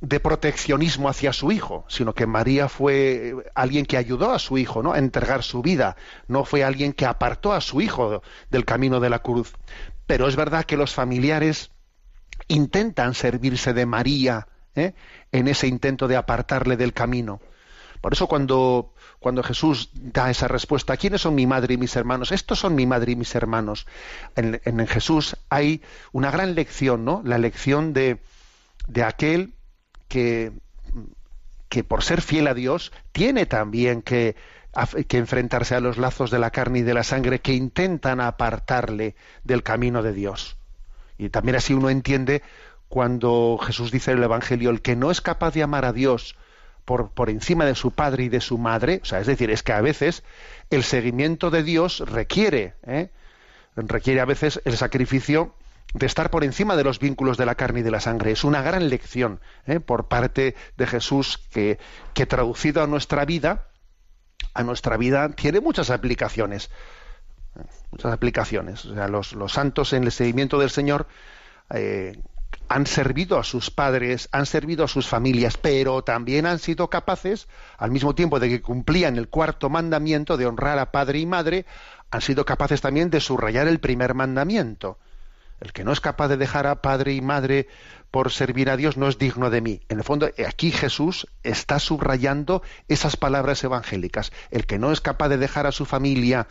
de proteccionismo hacia su hijo, sino que María fue alguien que ayudó a su hijo, ¿no? a entregar su vida, no fue alguien que apartó a su hijo del camino de la cruz. Pero es verdad que los familiares intentan servirse de María ¿eh? en ese intento de apartarle del camino. Por eso cuando, cuando Jesús da esa respuesta, ¿quiénes son mi madre y mis hermanos? Estos son mi madre y mis hermanos. En, en Jesús hay una gran lección, ¿no? La lección de, de aquel que, por ser fiel a Dios tiene también que que enfrentarse a los lazos de la carne y de la sangre que intentan apartarle del camino de Dios. Y también así uno entiende cuando Jesús dice en el Evangelio, el que no es capaz de amar a Dios por, por encima de su padre y de su madre, o sea, es decir, es que a veces el seguimiento de Dios requiere, ¿eh? requiere a veces el sacrificio de estar por encima de los vínculos de la carne y de la sangre. Es una gran lección ¿eh? por parte de Jesús que, traducido a nuestra vida, a nuestra vida tiene muchas aplicaciones. Muchas aplicaciones. O sea, los, los santos en el seguimiento del Señor eh, han servido a sus padres, han servido a sus familias, pero también han sido capaces, al mismo tiempo de que cumplían el cuarto mandamiento de honrar a padre y madre, han sido capaces también de subrayar el primer mandamiento. El que no es capaz de dejar a padre y madre por servir a Dios no es digno de mí. En el fondo, aquí Jesús está subrayando esas palabras evangélicas. El que no es capaz de dejar a su familia,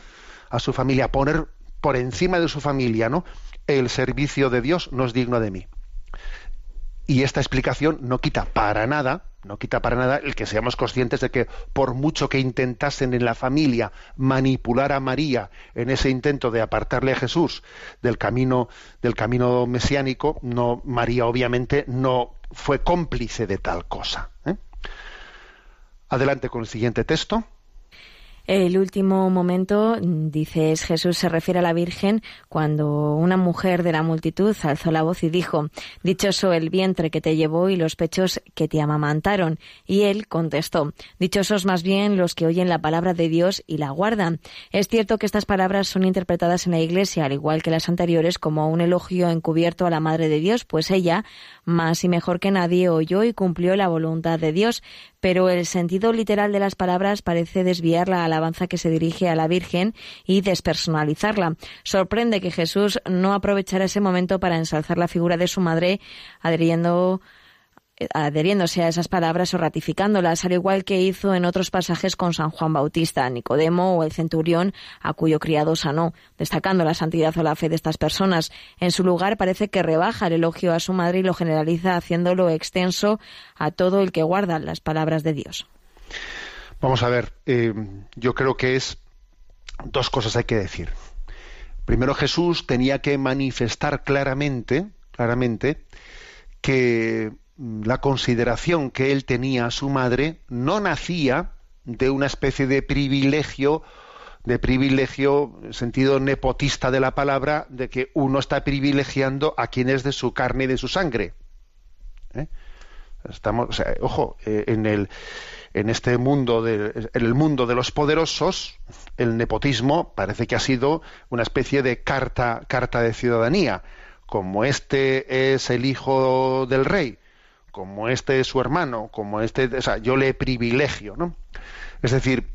a su familia, poner por encima de su familia, ¿no? El servicio de Dios no es digno de mí. Y esta explicación no quita para nada, no quita para nada el que seamos conscientes de que por mucho que intentasen en la familia manipular a María en ese intento de apartarle a Jesús del camino del camino mesiánico, no María obviamente no fue cómplice de tal cosa. ¿eh? Adelante con el siguiente texto. El último momento, dices Jesús, se refiere a la Virgen cuando una mujer de la multitud alzó la voz y dijo, Dichoso el vientre que te llevó y los pechos que te amamantaron. Y él contestó, Dichosos más bien los que oyen la palabra de Dios y la guardan. Es cierto que estas palabras son interpretadas en la Iglesia, al igual que las anteriores, como un elogio encubierto a la Madre de Dios, pues ella, más y mejor que nadie, oyó y cumplió la voluntad de Dios, pero el sentido literal de las palabras parece desviar la alabanza que se dirige a la Virgen y despersonalizarla. Sorprende que Jesús no aprovechara ese momento para ensalzar la figura de su madre, adhiriendo adheriéndose a esas palabras o ratificándolas, al igual que hizo en otros pasajes con San Juan Bautista, Nicodemo o el centurión a cuyo criado sanó, destacando la santidad o la fe de estas personas. En su lugar parece que rebaja el elogio a su madre y lo generaliza haciéndolo extenso a todo el que guarda las palabras de Dios. Vamos a ver, eh, yo creo que es dos cosas hay que decir. Primero Jesús tenía que manifestar claramente, claramente, que la consideración que él tenía a su madre no nacía de una especie de privilegio, de privilegio, sentido nepotista de la palabra, de que uno está privilegiando a quien es de su carne y de su sangre. ¿Eh? Estamos, ojo, eh, en el en este mundo de, en el mundo de los poderosos, el nepotismo parece que ha sido una especie de carta carta de ciudadanía. Como este es el hijo del rey, como este es su hermano, como este, o sea, yo le privilegio, ¿no? Es decir,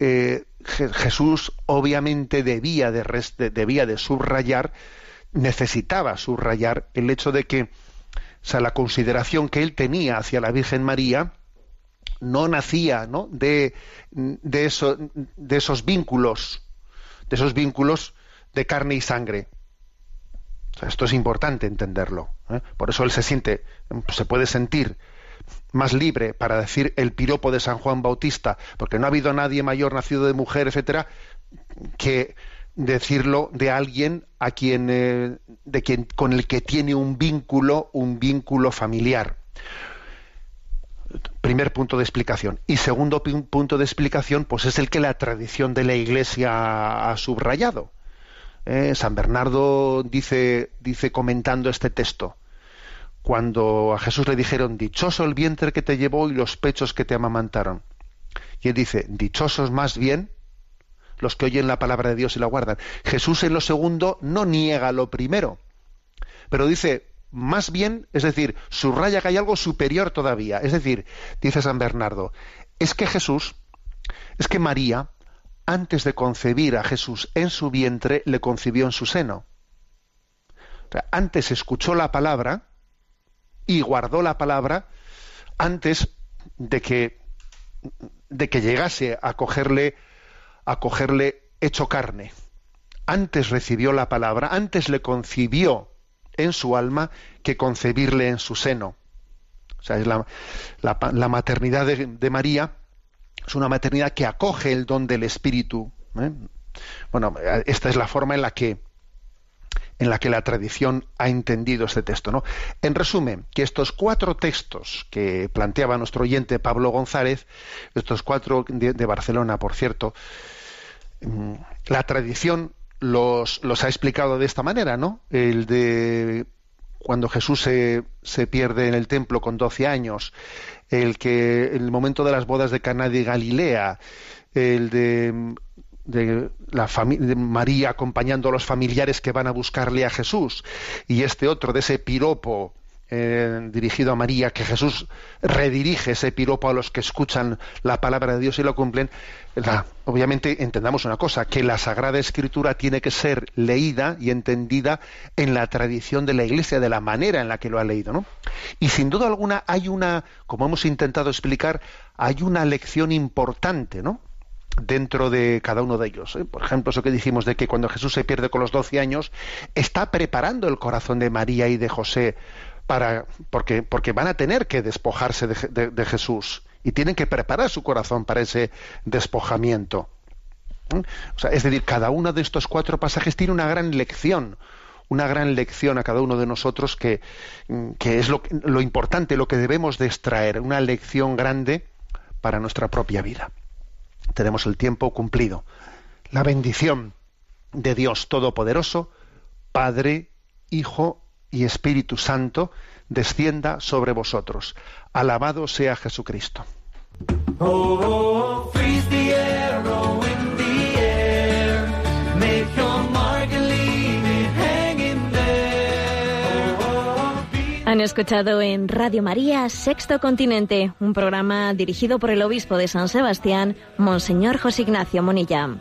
eh, Jesús obviamente debía de, debía de subrayar, necesitaba subrayar el hecho de que, o sea, la consideración que él tenía hacia la Virgen María no nacía, ¿no? De, de, eso, de esos vínculos, de esos vínculos de carne y sangre, esto es importante entenderlo. ¿eh? Por eso él se siente, se puede sentir más libre para decir el piropo de San Juan Bautista, porque no ha habido nadie mayor nacido de mujer, etcétera, que decirlo de alguien a quien, eh, de quien con el que tiene un vínculo, un vínculo familiar. Primer punto de explicación. Y segundo punto de explicación, pues es el que la tradición de la Iglesia ha subrayado. Eh, San Bernardo dice, dice comentando este texto, cuando a Jesús le dijeron, dichoso el vientre que te llevó y los pechos que te amamantaron. Y él dice, dichosos más bien los que oyen la palabra de Dios y la guardan. Jesús en lo segundo no niega lo primero, pero dice, más bien, es decir, subraya que hay algo superior todavía. Es decir, dice San Bernardo, es que Jesús, es que María antes de concebir a Jesús en su vientre, le concibió en su seno. antes escuchó la palabra y guardó la palabra antes de que, de que llegase a cogerle, a cogerle hecho carne. Antes recibió la palabra, antes le concibió en su alma que concebirle en su seno. O sea, es la, la, maternidad de María Es una maternidad que acoge el don del Espíritu. ¿eh? Bueno, esta es la forma en la que en la que la tradición ha entendido este texto. ¿no? En resumen, que estos cuatro textos que planteaba nuestro oyente Pablo González, estos cuatro de, Barcelona, por cierto, mm, la tradición los, los, ha explicado de esta manera, ¿no? El de cuando Jesús se, se pierde en el templo con 12 años, el que el momento de las bodas de Caná de Galilea, el de de la de María acompañando a los familiares que van a buscarle a Jesús y este otro de ese piropo eh, dirigido a María que Jesús redirige ese piropo a los que escuchan la palabra de Dios y lo cumplen obviamente entendamos una cosa que la Sagrada Escritura tiene que ser leída y entendida en la tradición de la Iglesia de la manera en la que lo ha leído ¿no? y sin duda alguna hay una como hemos intentado explicar hay una lección importante ¿no? dentro de cada uno de ellos. ¿eh? Por ejemplo, eso que dijimos de que cuando Jesús se pierde con los doce años, está preparando el corazón de María y de José para, porque, porque van a tener que despojarse de, Jesús y tienen que preparar su corazón para ese despojamiento. ¿eh? O sea, es decir, cada uno de estos cuatro pasajes tiene una gran lección, una gran lección a cada uno de nosotros que, que es lo, lo importante, lo que debemos de extraer, una lección grande para nuestra propia vida tenemos el tiempo cumplido. La bendición de Dios Todopoderoso, Padre, Hijo y Espíritu Santo, descienda sobre vosotros. Alabado sea Jesucristo. Oh, Han escuchado en Radio María Sexto Continente, un programa dirigido por el obispo de San Sebastián, Monseñor José Ignacio Monilla.